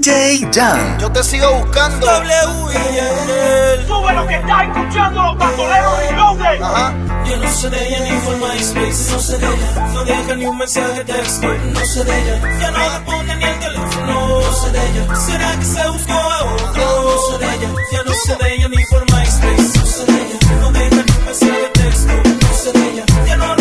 DJ Yo te sigo buscando. W Sube lo que está escuchando, bandolero reloaded. Ajá. Yo no sé de ella ni por MySpace, no sé de ella. No deja ni un mensaje de texto, no sé de ella. Ya no responde ni el teléfono, no sé de ella. ¿Será que se buscó a otro? No sé de ella. Ya no sé de ella ni por MySpace, no sé de ella. No deja ni un mensaje de texto, no sé de ella. Ya no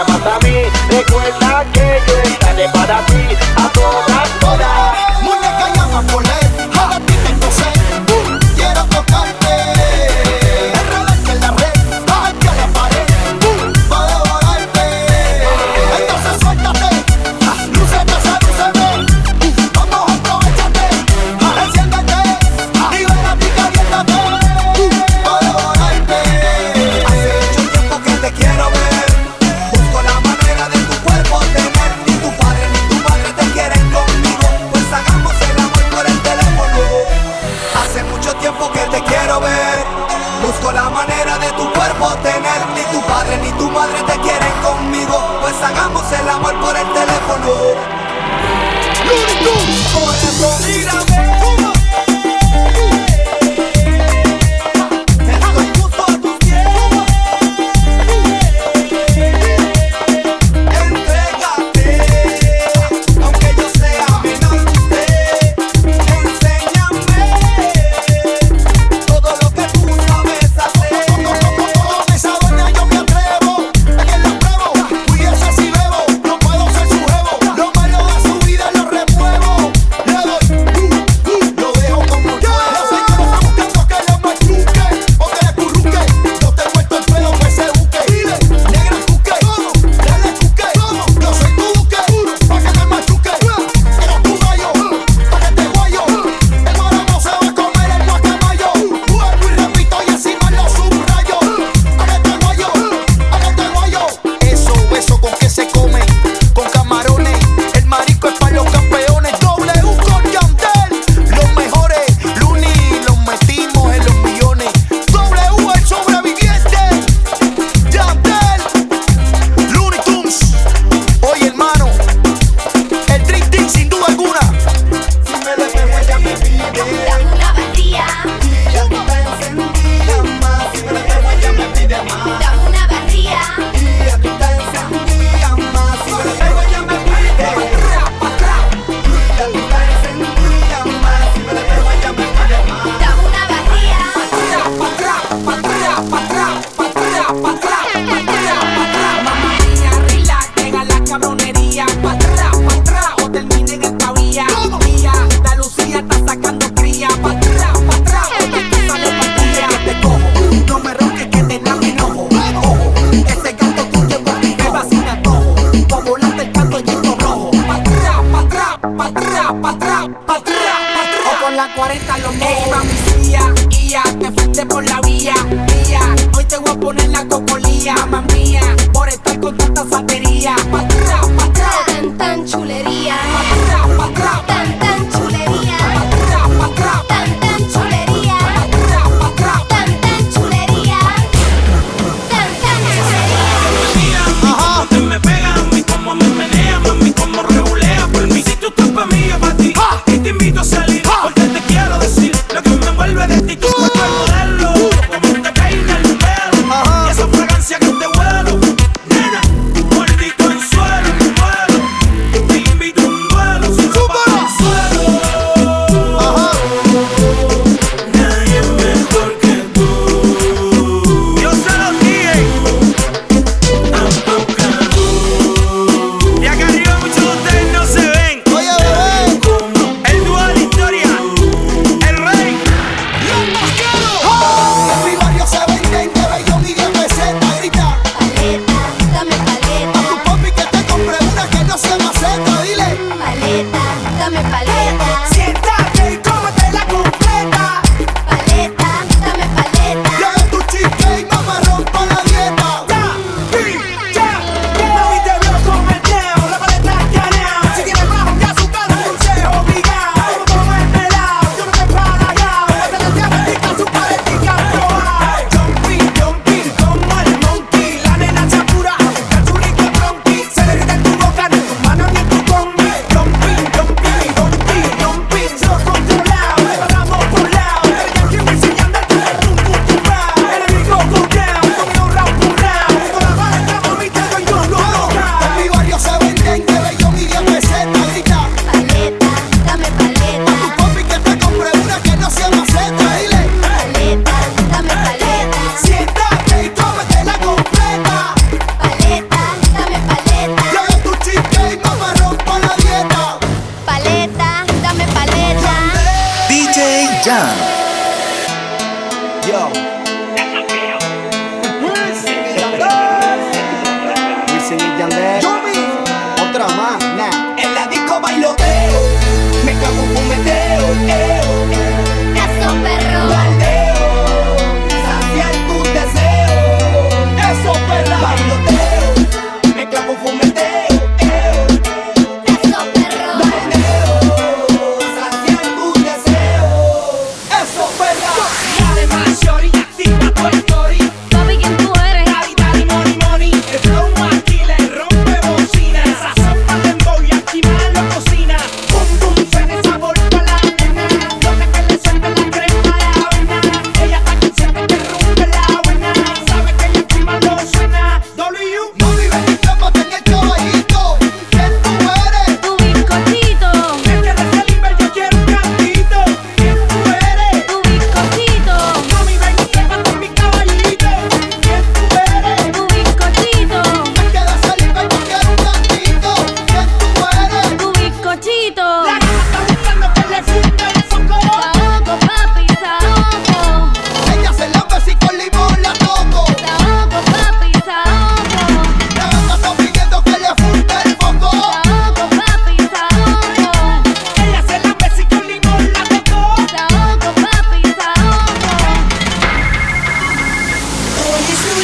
llamas a mí, recuerda que yo estaré para ti. padres te quieren conmigo, pues hagamos el amor por el teléfono. gato colía, mamá mía, por estar con tanta santería. Patrá, patrá. Tan, tan chulería. Eh. Patrá, patrá.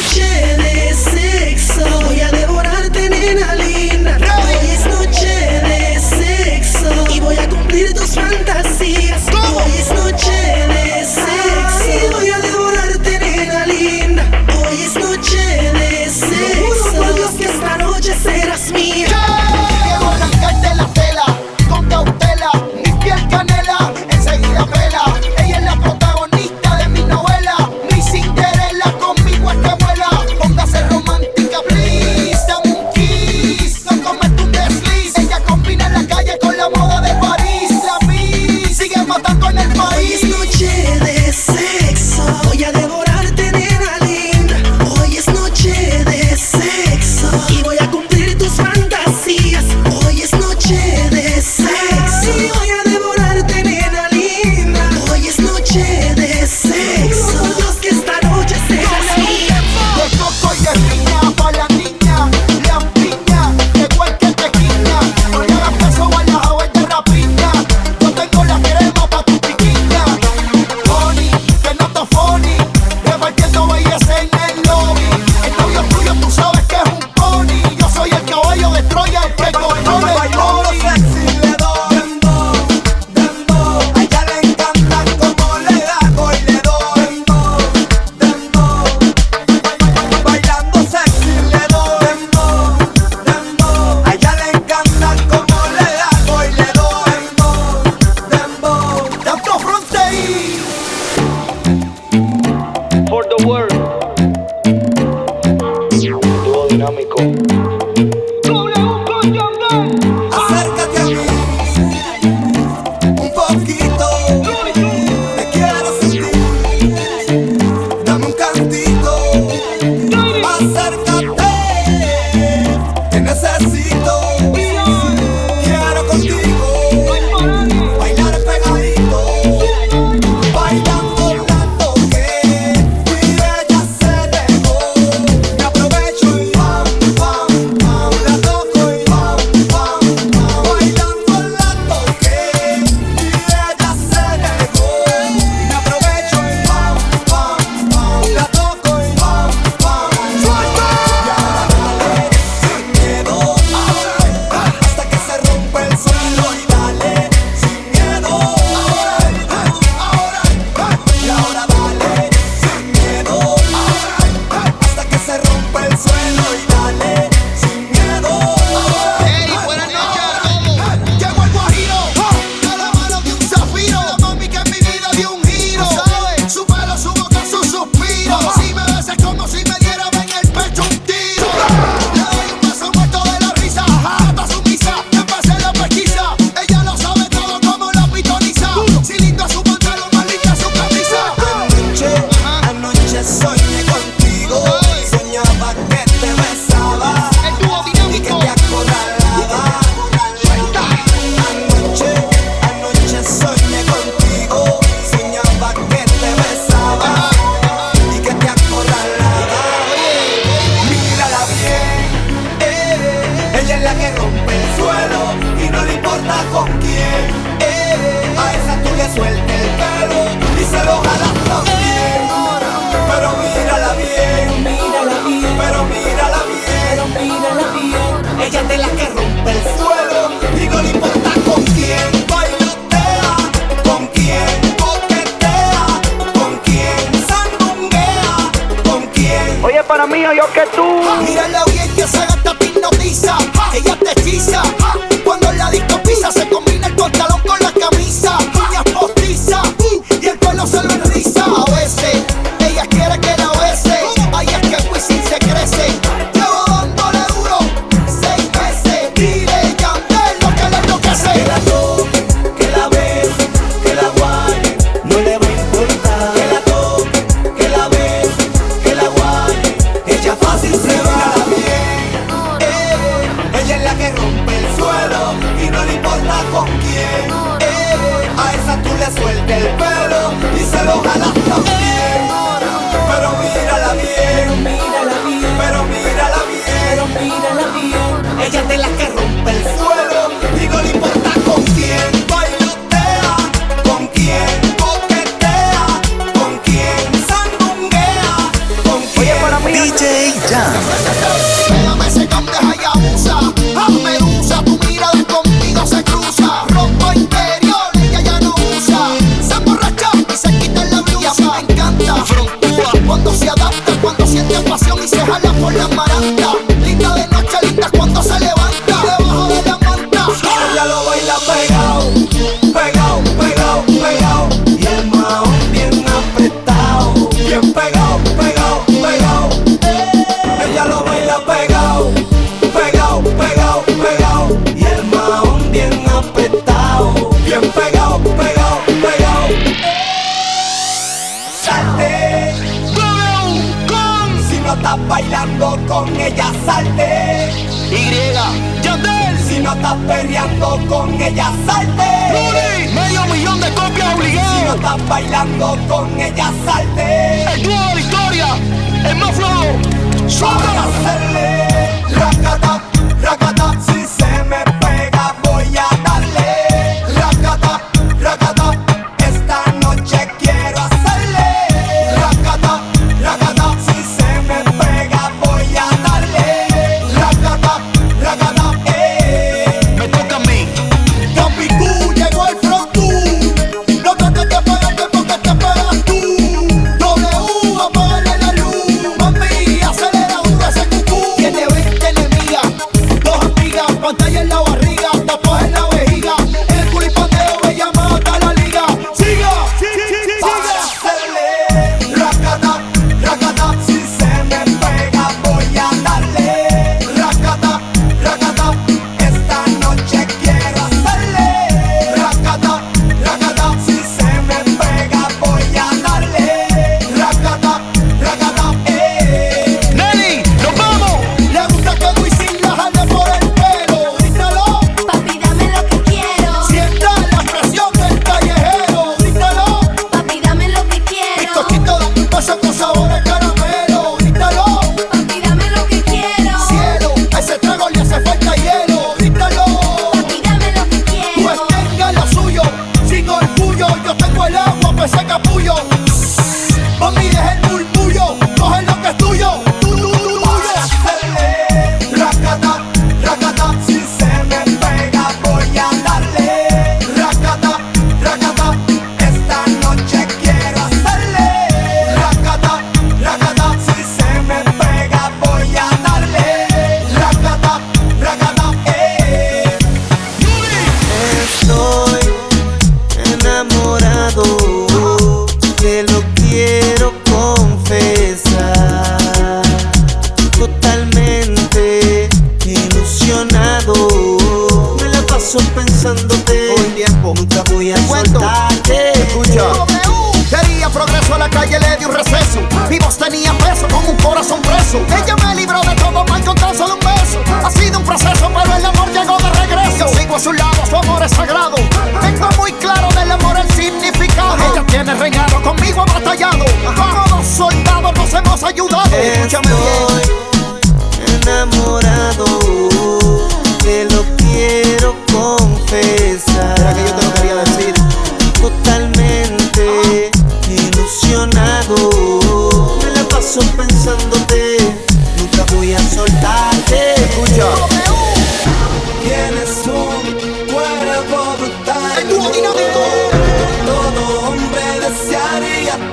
Noche de sexo, voy a devorarte nena linda. Hoy es noche de sexo y voy a cumplir tus fantasmas que tú. mother. solo con ella salte. El club de victoria, el más flow. Para hacerle racata, racata. ese capullo. motivos tenía peso, con un corazón preso. Ella me libró de todo mal con tan solo un beso. Ha sido un proceso, pero el amor llegó de regreso. Yo sigo a su lado, su amor es sagrado. Tengo muy claro del amor el significado. Ella tiene regalo, conmigo ha batallado. Como dos soldados nos hemos ayudado. Escúchame bien.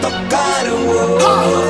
tocar. Oh.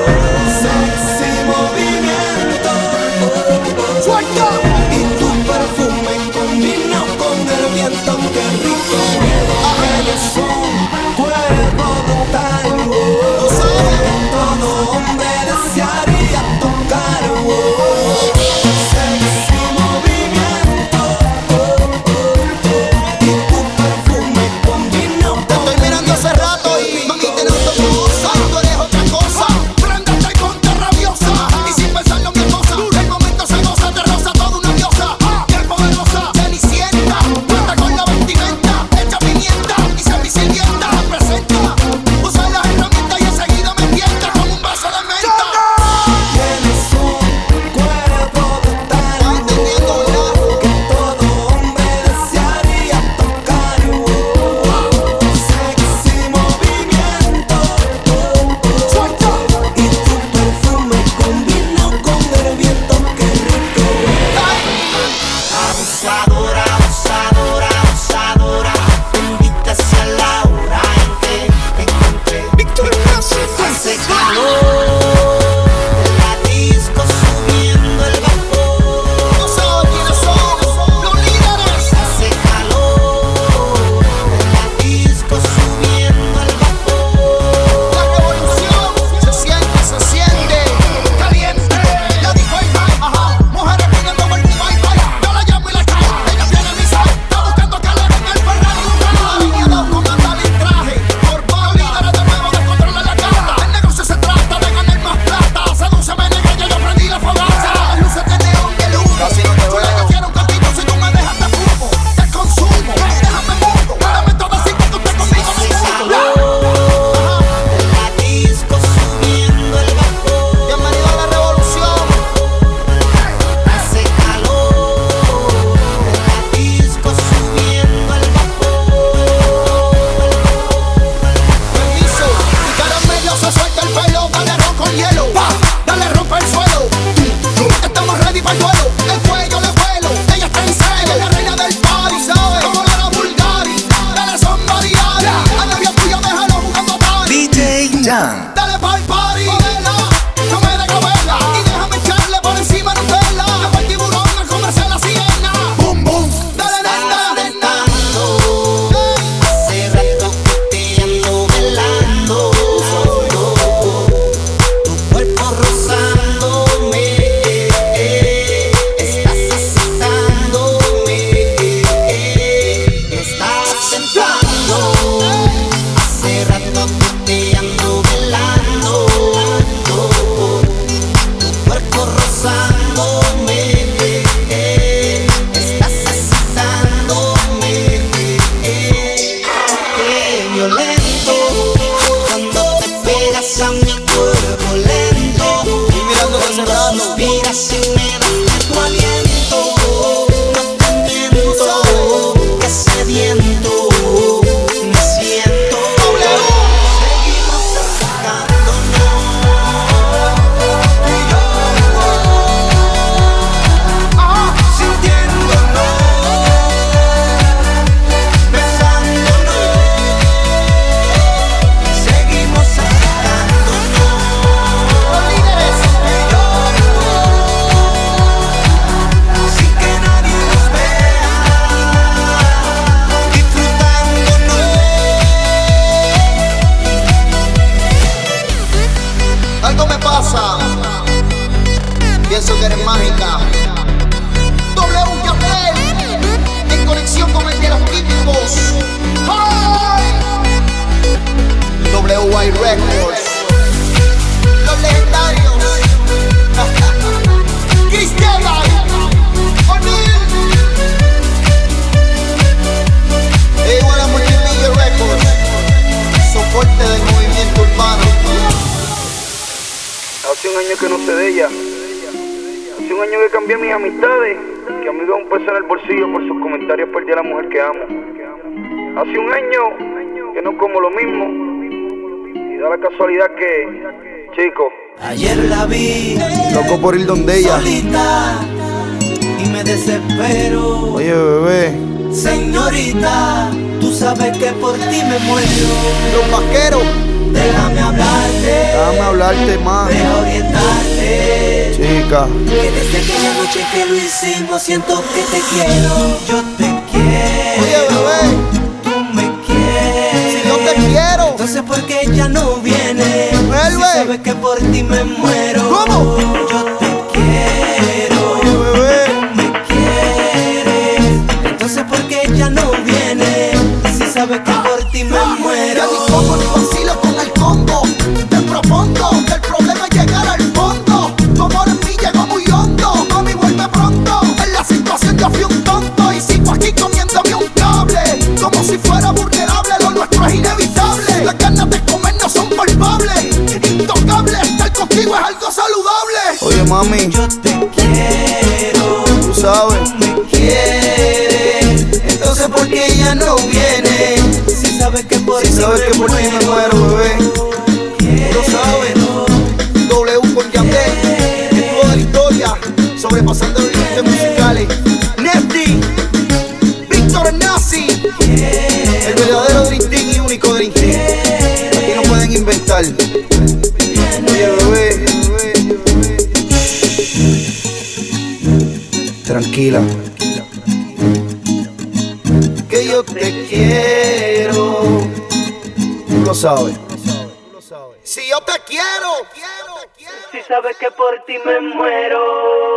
Año que no sé de ella. Hace un año que cambié mis amistades. Que amigo un peso en el bolsillo por sus comentarios perdí a la mujer que amo. Hace un año que no como lo mismo. Y da la casualidad que, chico, Ayer la vi loco por ir donde ella. solita y me desespero. Oye, bebé. Señorita, tú sabes que por ti me muero. Los vaqueros. Déjame hablarte, Déjame hablarte más. deja orientarte. Chica. Que desde aquella noche que lo hicimos siento que te quiero. Yo te quiero. Oye, bebé. Tú me quieres. Si yo te quiero. Entonces ¿por qué ella no viene? Vuelve. Si sabes que por ti me muero. ¿Cómo? Sabes que por ti me muero, bebé. Lo sabes. W con Yandel. Estuvo de la historia. Sobrepasando los límites musicales. Nefty. Víctor Nazi. El verdadero Dream Team y único Dream Team. Aquí no pueden inventar. Oye, bebé. Tranquila. Ti me muero.